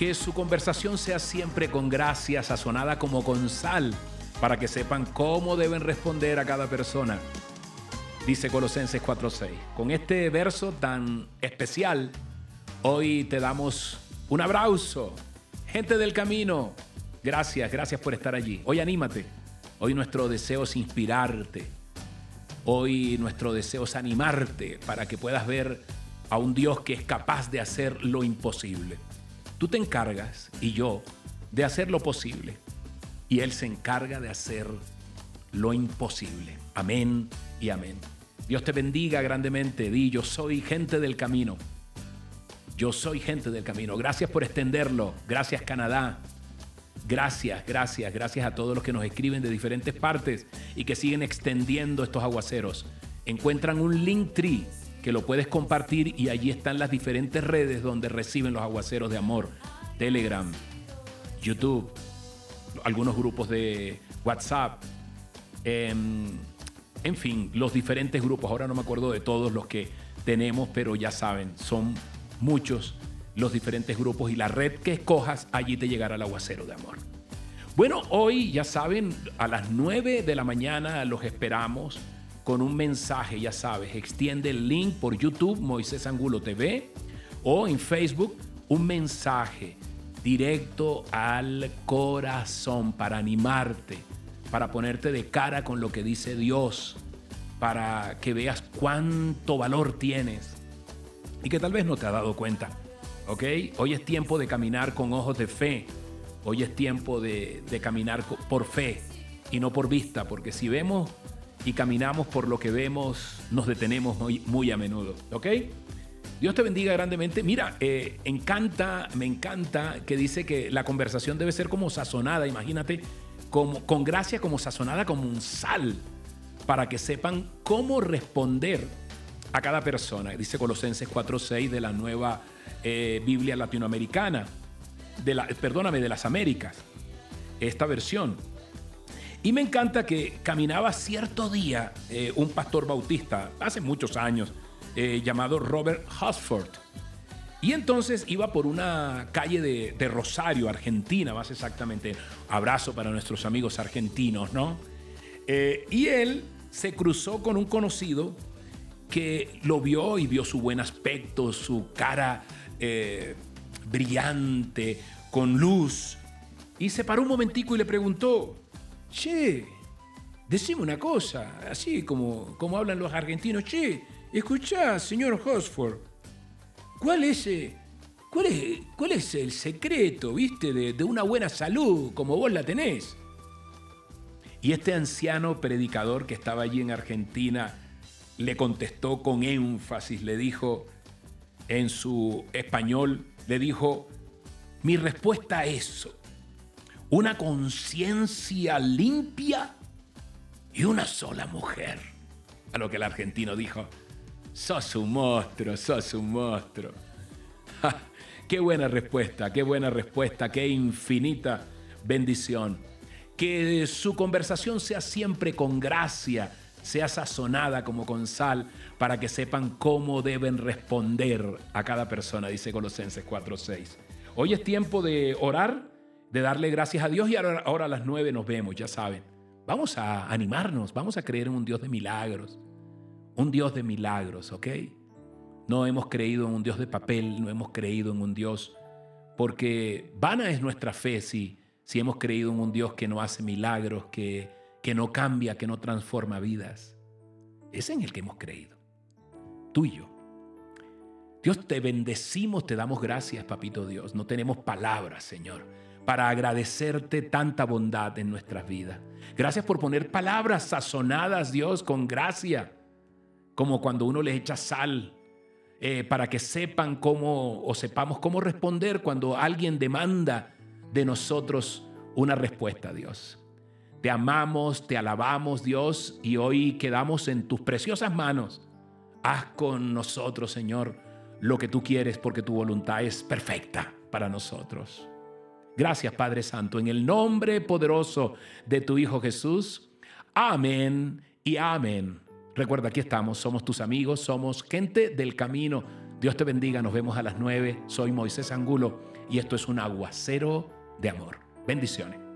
Que su conversación sea siempre con gracia, sazonada como con sal, para que sepan cómo deben responder a cada persona. Dice Colosenses 4:6. Con este verso tan especial, hoy te damos un abrazo. Gente del camino, gracias, gracias por estar allí. Hoy anímate. Hoy nuestro deseo es inspirarte. Hoy nuestro deseo es animarte para que puedas ver a un Dios que es capaz de hacer lo imposible. Tú te encargas, y yo, de hacer lo posible. Y Él se encarga de hacer lo imposible. Amén y amén. Dios te bendiga grandemente. Di, yo soy gente del camino. Yo soy gente del camino. Gracias por extenderlo. Gracias Canadá. Gracias, gracias, gracias a todos los que nos escriben de diferentes partes y que siguen extendiendo estos aguaceros. Encuentran un link tree que lo puedes compartir y allí están las diferentes redes donde reciben los aguaceros de amor. Telegram, YouTube, algunos grupos de WhatsApp, em, en fin, los diferentes grupos. Ahora no me acuerdo de todos los que tenemos, pero ya saben, son muchos los diferentes grupos y la red que escojas, allí te llegará el aguacero de amor. Bueno, hoy ya saben, a las 9 de la mañana los esperamos con un mensaje, ya sabes, extiende el link por YouTube, Moisés Angulo TV, o en Facebook, un mensaje directo al corazón para animarte, para ponerte de cara con lo que dice Dios, para que veas cuánto valor tienes y que tal vez no te has dado cuenta. ¿Ok? Hoy es tiempo de caminar con ojos de fe. Hoy es tiempo de, caminar por fe y no por vista, porque si vemos y caminamos por lo que vemos, nos detenemos muy, muy a menudo. ¿Ok? Dios te bendiga grandemente. Mira, eh, encanta, me encanta que dice que la conversación debe ser como sazonada, imagínate, como, con gracia como sazonada como un sal, para que sepan cómo responder a cada persona. Dice Colosenses 4.6 de la nueva eh, Biblia latinoamericana, de la, perdóname, de las Américas, esta versión. Y me encanta que caminaba cierto día eh, un pastor bautista, hace muchos años, eh, llamado Robert Husford. Y entonces iba por una calle de, Rosario, Argentina, más exactamente. Abrazo para nuestros amigos argentinos, ¿no? y él se cruzó con un conocido que lo vio y vio su buen aspecto, su cara eh, brillante, con luz, y se paró un momentico y le preguntó, che, decime una cosa, así como, como hablan los argentinos, che, escuchá, señor Hosford, ¿cuál es, eh, cuál es, cuál es el secreto, viste, de, de una buena salud como vos la tenés? Y este anciano predicador que estaba allí en Argentina, le contestó con énfasis, le dijo en su español, le dijo, mi respuesta es una conciencia limpia y una sola mujer. A lo que el argentino dijo, sos un monstruo, sos un monstruo. qué buena respuesta, qué buena respuesta, qué infinita bendición. Que su conversación sea siempre con gracia, sea sazonada como con sal, para que sepan cómo deben responder a cada persona, dice Colosenses 4:6. Hoy es tiempo de orar, de darle gracias a Dios y ahora, a las 9 nos vemos, ya saben. Vamos a animarnos, vamos a creer en un Dios de milagros, un Dios de milagros, ¿ok? No hemos creído en un Dios de papel, no hemos creído en un Dios, porque vana es nuestra fe si, si hemos creído en un Dios que no hace milagros, que que no cambia, que no transforma vidas. Es en el que hemos creído, tú y yo. Dios te bendecimos, te damos gracias, papito Dios. No tenemos palabras, Señor, para agradecerte tanta bondad en nuestras vidas. Gracias por poner palabras sazonadas, Dios, con gracia, como cuando uno les echa sal, eh, para que sepan cómo o sepamos cómo responder cuando alguien demanda de nosotros una respuesta, Dios. Te amamos, te alabamos Dios y hoy quedamos en tus preciosas manos. Haz con nosotros, Señor, lo que tú quieres porque tu voluntad es perfecta para nosotros. Gracias, Padre Santo, en el nombre poderoso de tu Hijo Jesús. Amén y amén. Recuerda, aquí estamos, somos tus amigos, somos gente del camino Dios te bendiga, nos vemos a las 9. Soy Moisés Angulo y esto es un aguacero de amor. Bendiciones.